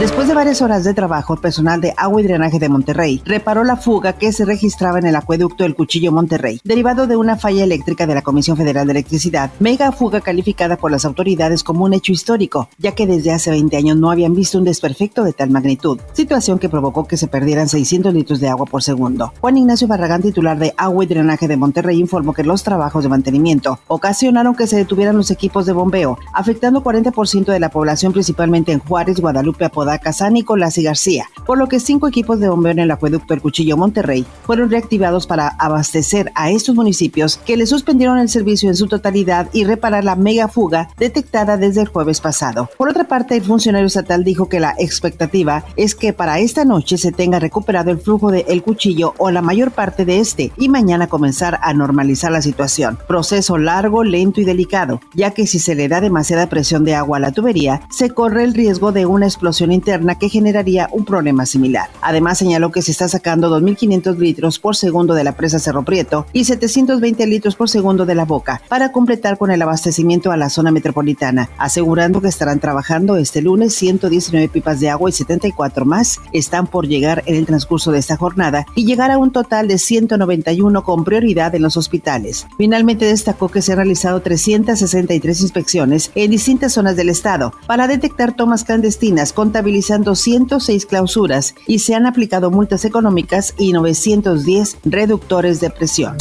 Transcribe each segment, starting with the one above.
Después de varias horas de trabajo, el personal de agua y drenaje de Monterrey reparó la fuga que se registraba en el acueducto El Cuchillo Monterrey, derivado de una falla eléctrica de la Comisión Federal de Electricidad, mega fuga calificada por las autoridades como un hecho histórico, ya que desde hace 20 años no habían visto un desperfecto de tal magnitud, situación que provocó que se perdieran 600 litros de agua por segundo. Juan Ignacio Barragán, titular de agua y drenaje de Monterrey, informó que los trabajos de mantenimiento ocasionaron que se detuvieran los equipos de bombeo, afectando 40% de la población principalmente en Juárez, Guadalupe, Apodaca, San Nicolás y García, por lo que cinco equipos de bombeo en el acueducto El Cuchillo Monterrey fueron reactivados para abastecer a estos municipios que le suspendieron el servicio en su totalidad y reparar la mega fuga detectada desde el jueves pasado. Por otra parte, el funcionario estatal dijo que la expectativa es que para esta noche se tenga recuperado el flujo de El Cuchillo o la mayor parte de este y mañana comenzar a normalizar la situación. Proceso largo, lento y delicado, ya que si se le da demasiada presión de agua a la tubería, se corre el riesgo de una explosión interna que generaría un problema similar. Además señaló que se está sacando 2.500 litros por segundo de la presa Cerro Prieto y 720 litros por segundo de la boca para completar con el abastecimiento a la zona metropolitana, asegurando que estarán trabajando este lunes 119 pipas de agua y 74 más están por llegar en el transcurso de esta jornada y llegar a un total de 191 con prioridad en los hospitales. Finalmente destacó que se han realizado 363 inspecciones en distintas zonas del estado para detectar tomas clandestinas, contabilidad contabilizando 106 clausuras y se han aplicado multas económicas y 910 reductores de presión.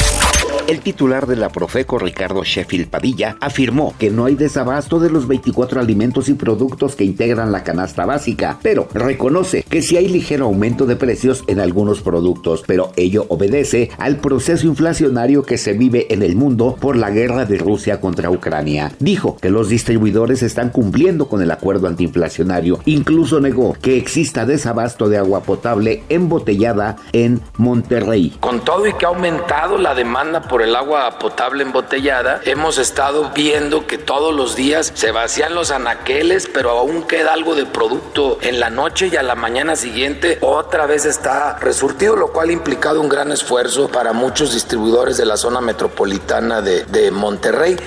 El titular de la Profeco, Ricardo Sheffield Padilla, afirmó que no hay desabasto de los 24 alimentos y productos que integran la canasta básica, pero reconoce que sí hay ligero aumento de precios en algunos productos, pero ello obedece al proceso inflacionario que se vive en el mundo por la guerra de Rusia contra Ucrania. Dijo que los distribuidores están cumpliendo con el acuerdo antiinflacionario, incluso negó que exista desabasto de agua potable embotellada en Monterrey. Con todo y que ha aumentado la demanda por el agua potable embotellada, hemos estado viendo que todos los días se vacían los anaqueles, pero aún queda algo de producto en la noche y a la mañana siguiente otra vez está resurtido, lo cual ha implicado un gran esfuerzo para muchos distribuidores de la zona metropolitana de, de Monterrey.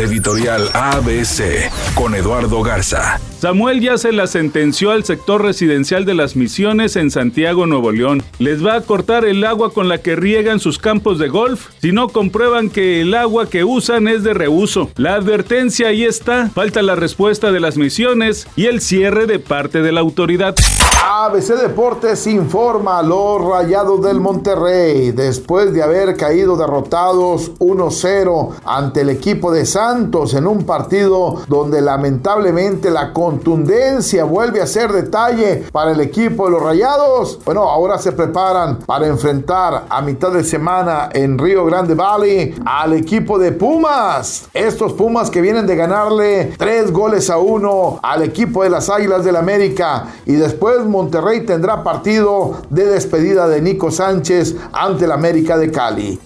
Editorial ABC con Eduardo Garza. Samuel ya se la sentenció al sector residencial de las misiones en Santiago, Nuevo León. Les va a cortar el agua con la que riegan sus campos de golf si no comprueban que el agua que usan es de reuso. La advertencia ahí está, falta la respuesta de las misiones y el cierre de parte de la autoridad. ABC Deportes informa a los Rayados del Monterrey después de haber caído derrotados 1-0 ante el equipo de Santos en un partido donde lamentablemente la contundencia vuelve a ser detalle para el equipo de los Rayados. Bueno, ahora se preparan para enfrentar a mitad de semana en Río Grande Valley al equipo de Pumas. Estos Pumas que vienen de ganarle tres goles a uno al equipo de las Águilas del América y después Monterrey tendrá partido de despedida de Nico Sánchez ante el América de Cali.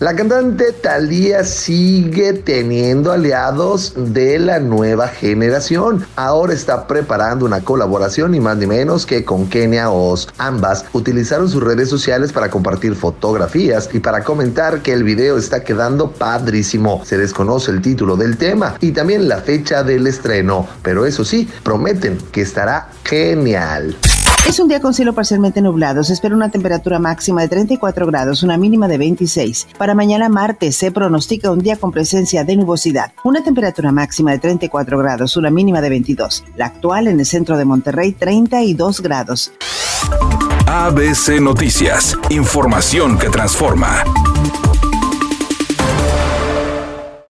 La cantante Thalía sigue teniendo aliados de la nueva generación. Ahora está preparando una colaboración ni más ni menos que con Kenia Oz. Ambas utilizaron sus redes sociales para compartir fotografías y para comentar que el video está quedando padrísimo. Se desconoce el título del tema y también la fecha del estreno, pero eso sí, prometen que estará genial. Es un día con cielo parcialmente nublado. Se espera una temperatura máxima de 34 grados, una mínima de 26. Para mañana martes se pronostica un día con presencia de nubosidad. Una temperatura máxima de 34 grados, una mínima de 22. La actual en el centro de Monterrey, 32 grados. ABC Noticias. Información que transforma.